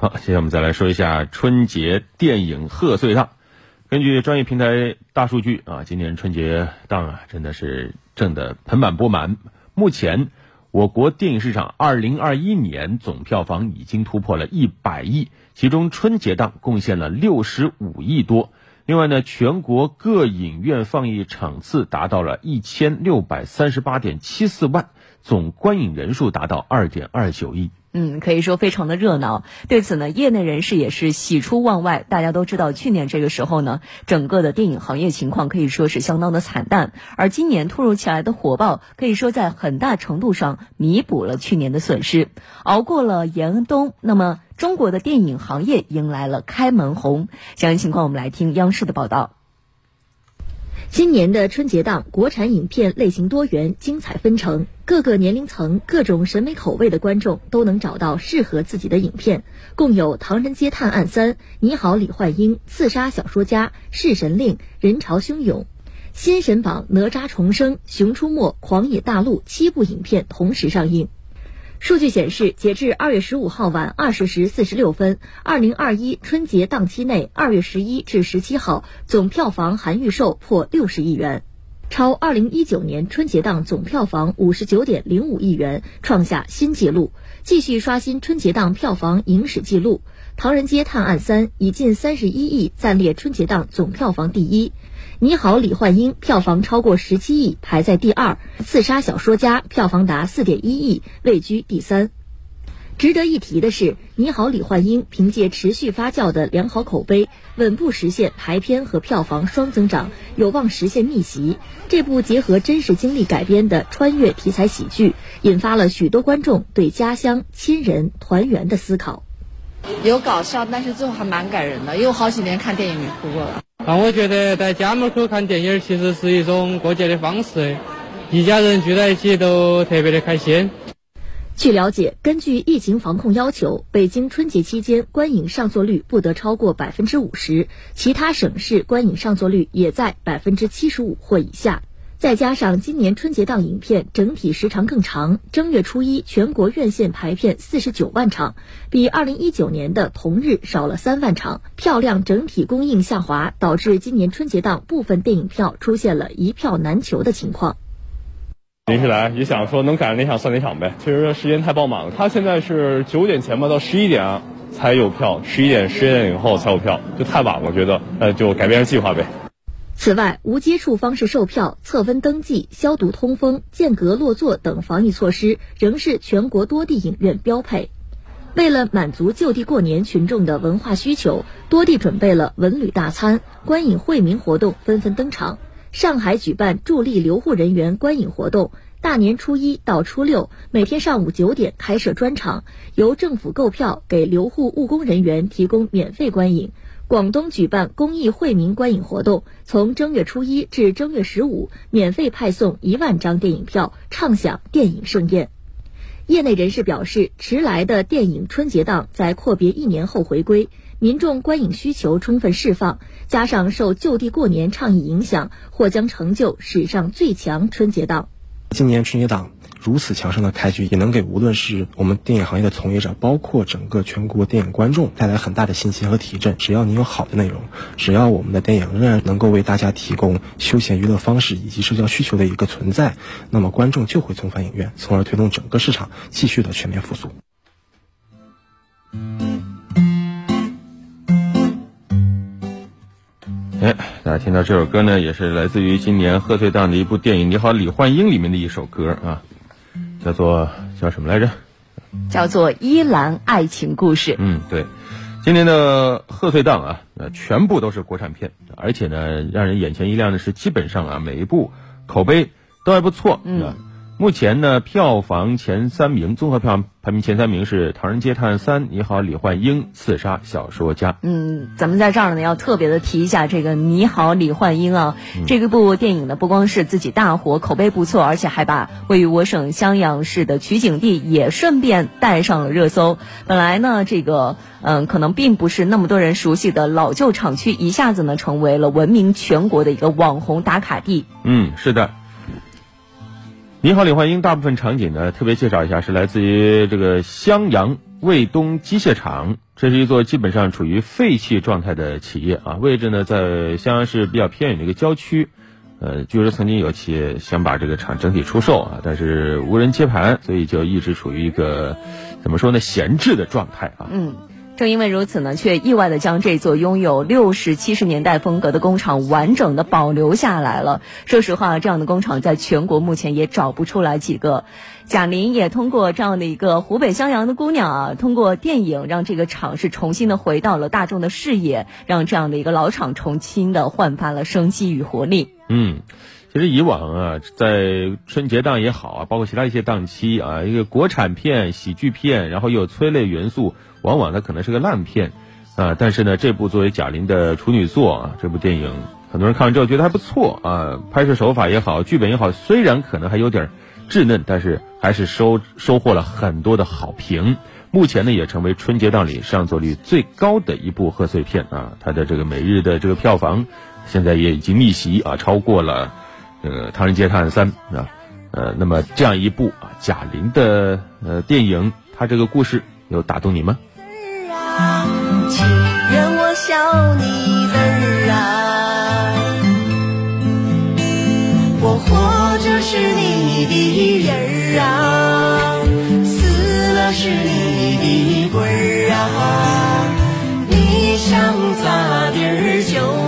好，接下来我们再来说一下春节电影贺岁档。根据专业平台大数据啊，今年春节档啊真的是挣得盆满钵满。目前，我国电影市场二零二一年总票房已经突破了一百亿，其中春节档贡献了六十五亿多。另外呢，全国各影院放映场次达到了一千六百三十八点七四万，总观影人数达到二点二九亿。嗯，可以说非常的热闹。对此呢，业内人士也是喜出望外。大家都知道，去年这个时候呢，整个的电影行业情况可以说是相当的惨淡，而今年突如其来的火爆，可以说在很大程度上弥补了去年的损失。熬过了严冬，那么中国的电影行业迎来了开门红。详细情况，我们来听央视的报道。今年的春节档，国产影片类型多元，精彩纷呈，各个年龄层、各种审美口味的观众都能找到适合自己的影片。共有《唐人街探案三》《你好，李焕英》《刺杀小说家》《弑神令》《人潮汹涌》《新神榜》《哪吒重生》《熊出没》《狂野大陆》七部影片同时上映。数据显示，截至二月十五号晚二十时四十六分，二零二一春节档期内，二月十一至十七号总票房含预售破六十亿元，超二零一九年春节档总票房五十九点零五亿元，创下新纪录，继续刷新春节档票房影史纪录。《唐人街探案三》以近三十一亿暂列春节档总票房第一。你好，李焕英票房超过十七亿，排在第二；刺杀小说家票房达四点一亿，位居第三。值得一提的是，你好，李焕英凭借持续发酵的良好口碑，稳步实现排片和票房双增长，有望实现逆袭。这部结合真实经历改编的穿越题材喜剧，引发了许多观众对家乡、亲人、团圆的思考。有搞笑，但是最后还蛮感人的，因为我好几年看电影没哭过了。啊，我觉得在家门口看电影其实是一种过节的方式，一家人聚在一起都特别的开心。据了解，根据疫情防控要求，北京春节期间观影上座率不得超过百分之五十，其他省市观影上座率也在百分之七十五或以下。再加上今年春节档影片整体时长更长，正月初一全国院线排片四十九万场，比二零一九年的同日少了三万场，票量整体供应下滑，导致今年春节档部分电影票出现了一票难求的情况。临时来也想说能赶上哪场算哪场呗，其实时间太爆满了。他现在是九点前吧，到十一点才有票，十一点十一点以后才有票，就太晚了，觉得，呃，就改变计划呗。此外，无接触方式售票、测温登记、消毒通风、间隔落座等防疫措施仍是全国多地影院标配。为了满足就地过年群众的文化需求，多地准备了文旅大餐、观影惠民活动纷纷登场。上海举办助力留沪人员观影活动，大年初一到初六，每天上午九点开设专场，由政府购票给留沪务工人员提供免费观影。广东举办公益惠民观影活动，从正月初一至正月十五，免费派送一万张电影票，畅享电影盛宴。业内人士表示，迟来的电影春节档在阔别一年后回归，民众观影需求充分释放，加上受就地过年倡议影响，或将成就史上最强春节档。今年春节档。如此强盛的开局，也能给无论是我们电影行业的从业者，包括整个全国电影观众带来很大的信心和提振。只要你有好的内容，只要我们的电影仍然能够为大家提供休闲娱乐方式以及社交需求的一个存在，那么观众就会重返影院，从而推动整个市场继续的全面复苏。哎，大家听到这首歌呢，也是来自于今年贺岁档的一部电影《你好，李焕英》里面的一首歌啊。叫做叫什么来着？叫做《依兰爱情故事》。嗯，对，今年的贺岁档啊，呃，全部都是国产片，而且呢，让人眼前一亮的是，基本上啊，每一部口碑都还不错。嗯。目前呢，票房前三名，综合票房排名前三名是《唐人街探案三》《你好，李焕英》《刺杀小说家》。嗯，咱们在这儿呢要特别的提一下这个《你好，李焕英》啊，这个部电影呢不光是自己大火，口碑不错，而且还把位于我省襄阳市的取景地也顺便带上了热搜。本来呢，这个嗯，可能并不是那么多人熟悉的老旧厂区，一下子呢成为了闻名全国的一个网红打卡地。嗯，是的。你好，李焕英。大部分场景呢，特别介绍一下，是来自于这个襄阳卫东机械厂这是一座基本上处于废弃状态的企业啊，位置呢在襄阳市比较偏远的一个郊区。呃，据说曾经有企业想把这个厂整体出售啊，但是无人接盘，所以就一直处于一个怎么说呢，闲置的状态啊。嗯。正因为如此呢，却意外的将这座拥有六十七十年代风格的工厂完整的保留下来了。说实话，这样的工厂在全国目前也找不出来几个。贾玲也通过这样的一个湖北襄阳的姑娘啊，通过电影让这个厂是重新的回到了大众的视野，让这样的一个老厂重新的焕发了生机与活力。嗯。其实以往啊，在春节档也好啊，包括其他一些档期啊，一个国产片、喜剧片，然后又有催泪元素，往往它可能是个烂片啊。但是呢，这部作为贾玲的处女作啊，这部电影很多人看完之后觉得还不错啊，拍摄手法也好，剧本也好，虽然可能还有点稚嫩，但是还是收收获了很多的好评。目前呢，也成为春节档里上座率最高的一部贺岁片啊，它的这个每日的这个票房现在也已经逆袭啊，超过了。这个《唐人街探案三》啊，呃，那么这样一部啊贾玲的呃电影，她这个故事有打动你吗？情愿我笑你字儿啊，我活着是你的人儿啊，死了是你的鬼儿啊，你想咋地儿就。